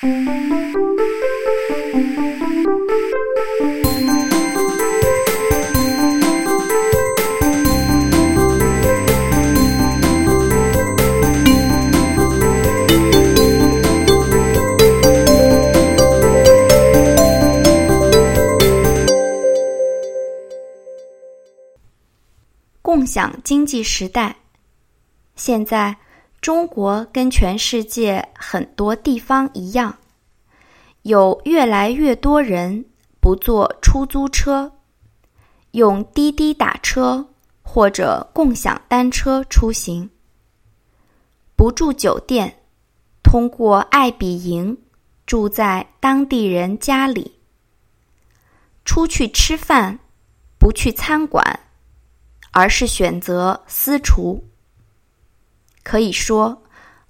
共享经济时代，现在中国跟全世界很多地方一样，有越来越多人不坐出租车，用滴滴打车或者共享单车出行，不住酒店，通过爱彼迎住在当地人家里，出去吃饭不去餐馆。而是选择私厨。可以说，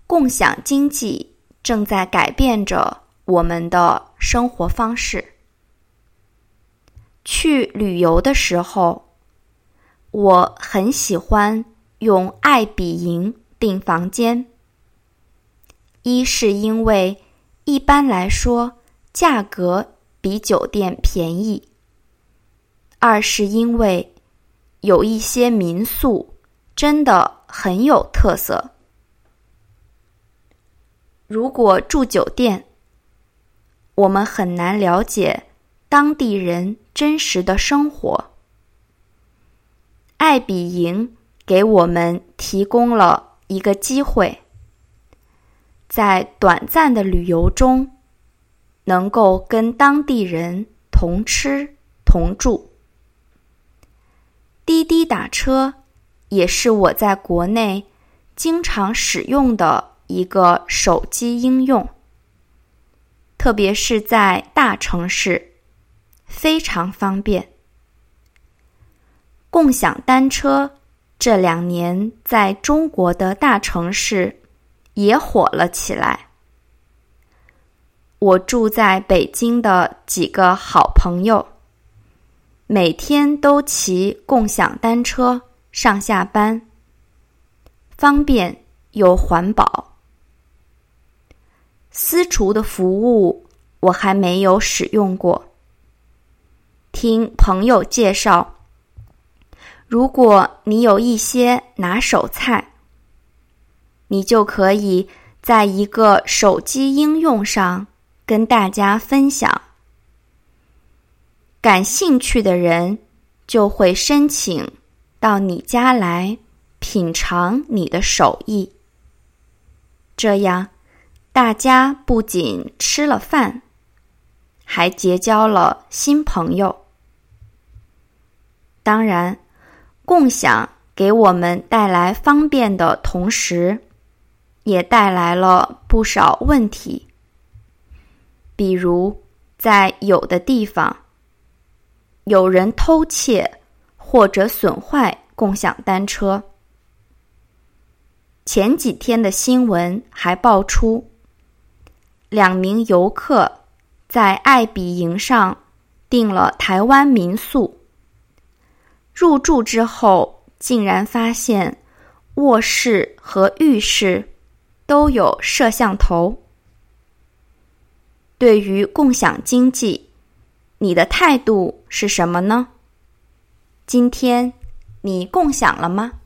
共享经济正在改变着我们的生活方式。去旅游的时候，我很喜欢用爱彼迎订房间。一是因为一般来说价格比酒店便宜；二是因为。有一些民宿真的很有特色。如果住酒店，我们很难了解当地人真实的生活。爱彼迎给我们提供了一个机会，在短暂的旅游中，能够跟当地人同吃同住。滴滴打车也是我在国内经常使用的一个手机应用，特别是在大城市，非常方便。共享单车这两年在中国的大城市也火了起来。我住在北京的几个好朋友。每天都骑共享单车上下班，方便又环保。私厨的服务我还没有使用过，听朋友介绍，如果你有一些拿手菜，你就可以在一个手机应用上跟大家分享。感兴趣的人就会申请到你家来品尝你的手艺，这样大家不仅吃了饭，还结交了新朋友。当然，共享给我们带来方便的同时，也带来了不少问题，比如在有的地方。有人偷窃或者损坏共享单车。前几天的新闻还爆出，两名游客在爱彼迎上订了台湾民宿，入住之后竟然发现卧室和浴室都有摄像头。对于共享经济。你的态度是什么呢？今天你共享了吗？